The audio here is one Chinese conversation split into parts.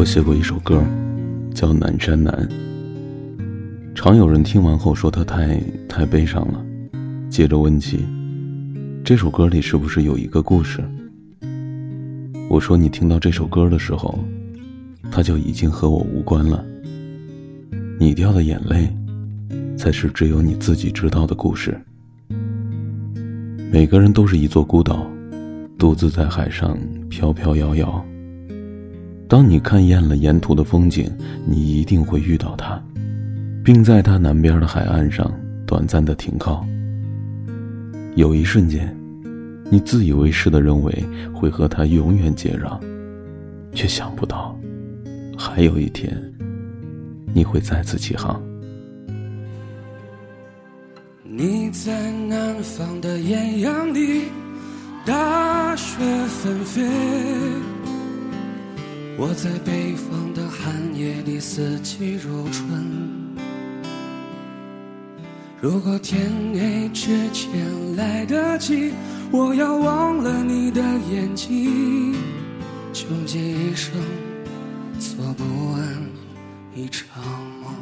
我写过一首歌，叫《南山南》。常有人听完后说他太太悲伤了，接着问起这首歌里是不是有一个故事。我说你听到这首歌的时候，它就已经和我无关了。你掉的眼泪，才是只有你自己知道的故事。每个人都是一座孤岛，独自在海上飘飘摇摇。当你看厌了沿途的风景，你一定会遇到他，并在他南边的海岸上短暂的停靠。有一瞬间，你自以为是的认为会和他永远接壤，却想不到，还有一天，你会再次起航。你在南方的艳阳里，大雪纷飞；我在北方的寒夜里，四季如春。如果天黑之前来得及，我要忘了你的眼睛，穷尽一生做不完一场梦。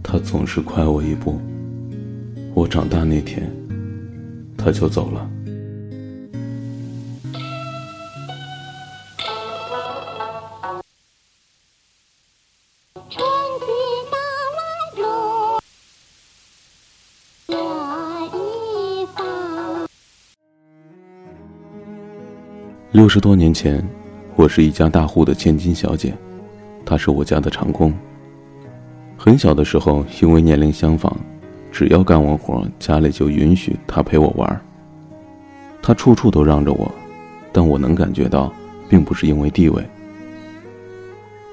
他总是快我一步。我长大那天，他就走了。六十多年前，我是一家大户的千金小姐，他是我家的长工。很小的时候，因为年龄相仿，只要干完活，家里就允许他陪我玩。他处处都让着我，但我能感觉到，并不是因为地位。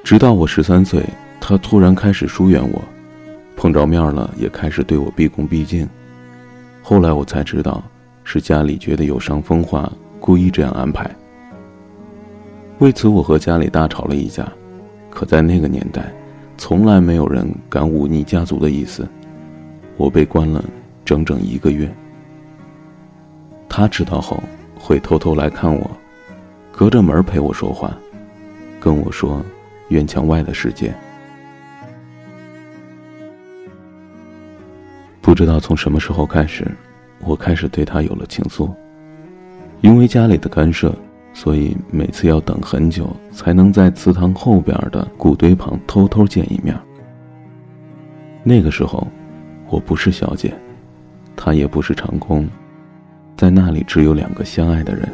直到我十三岁，他突然开始疏远我，碰着面了也开始对我毕恭毕敬。后来我才知道，是家里觉得有伤风化，故意这样安排。为此，我和家里大吵了一架。可在那个年代，从来没有人敢忤逆家族的意思，我被关了整整一个月。他知道后会偷偷来看我，隔着门陪我说话，跟我说院墙外的世界。不知道从什么时候开始，我开始对他有了情愫，因为家里的干涉。所以每次要等很久，才能在祠堂后边的古堆旁偷偷见一面。那个时候，我不是小姐，他也不是长工，在那里只有两个相爱的人。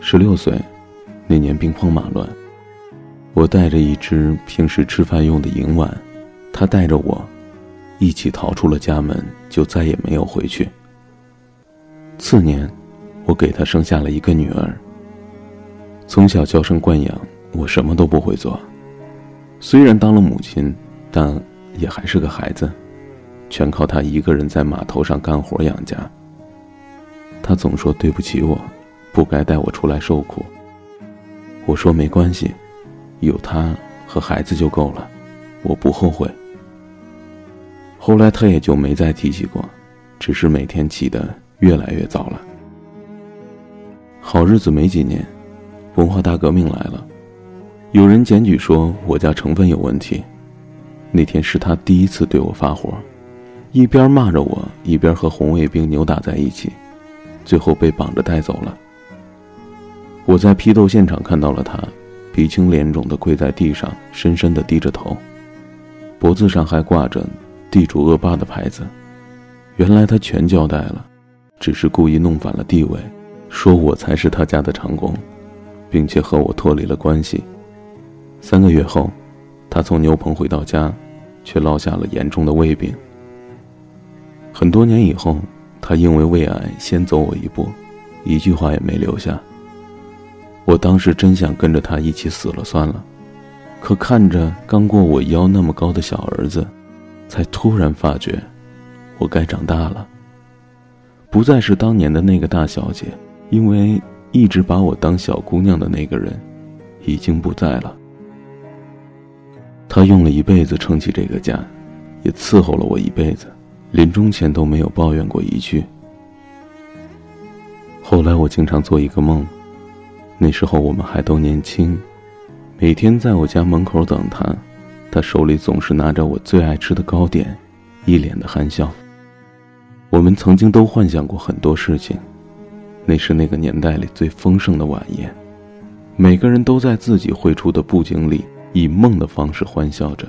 十六岁，那年兵荒马乱，我带着一只平时吃饭用的银碗，他带着我，一起逃出了家门，就再也没有回去。次年。我给他生下了一个女儿。从小娇生惯养，我什么都不会做。虽然当了母亲，但也还是个孩子，全靠他一个人在码头上干活养家。他总说对不起我，不该带我出来受苦。我说没关系，有他和孩子就够了，我不后悔。后来他也就没再提起过，只是每天起得越来越早了。好日子没几年，文化大革命来了，有人检举说我家成分有问题。那天是他第一次对我发火，一边骂着我，一边和红卫兵扭打在一起，最后被绑着带走了。我在批斗现场看到了他，鼻青脸肿的跪在地上，深深的低着头，脖子上还挂着“地主恶霸”的牌子。原来他全交代了，只是故意弄反了地位。说我才是他家的长工，并且和我脱离了关系。三个月后，他从牛棚回到家，却落下了严重的胃病。很多年以后，他因为胃癌先走我一步，一句话也没留下。我当时真想跟着他一起死了算了，可看着刚过我腰那么高的小儿子，才突然发觉，我该长大了，不再是当年的那个大小姐。因为一直把我当小姑娘的那个人，已经不在了。他用了一辈子撑起这个家，也伺候了我一辈子，临终前都没有抱怨过一句：“后来我经常做一个梦，那时候我们还都年轻，每天在我家门口等他，他手里总是拿着我最爱吃的糕点，一脸的憨笑。我们曾经都幻想过很多事情，那是那个年代里最丰盛的晚宴，每个人都在自己绘出的布景里，以梦的方式欢笑着，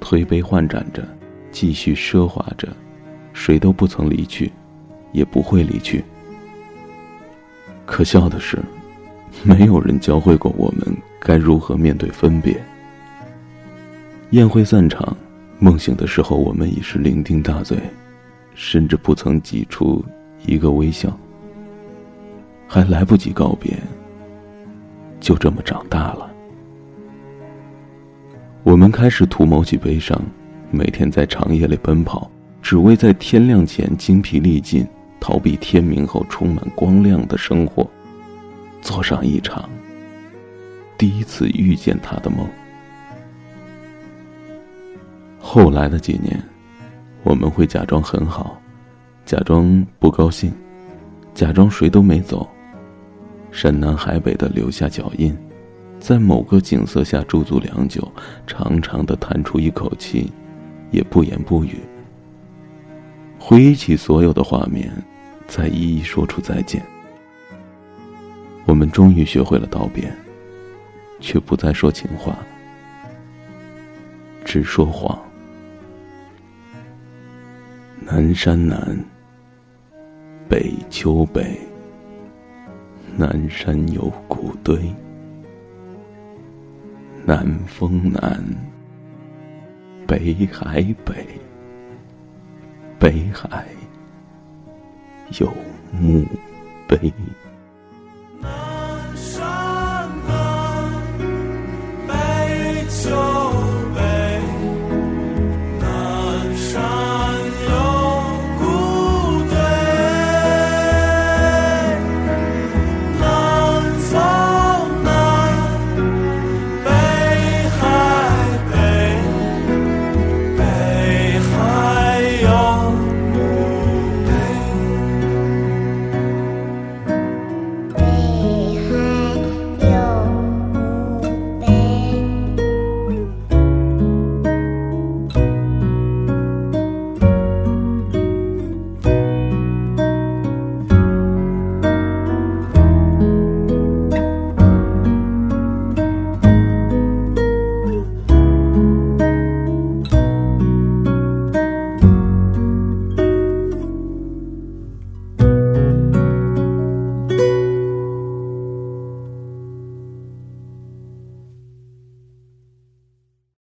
推杯换盏着，继续奢华着，谁都不曾离去，也不会离去。可笑的是，没有人教会过我们该如何面对分别。宴会散场，梦醒的时候，我们已是酩酊大醉。甚至不曾挤出一个微笑，还来不及告别，就这么长大了。我们开始图谋起悲伤，每天在长夜里奔跑，只为在天亮前精疲力尽，逃避天明后充满光亮的生活，做上一场第一次遇见他的梦。后来的几年。我们会假装很好，假装不高兴，假装谁都没走，山南海北的留下脚印，在某个景色下驻足良久，长长的叹出一口气，也不言不语。回忆起所有的画面，再一一说出再见。我们终于学会了道别，却不再说情话，只说谎。南山南，北秋北。南山有古堆，南风南，北海北。北海有墓碑。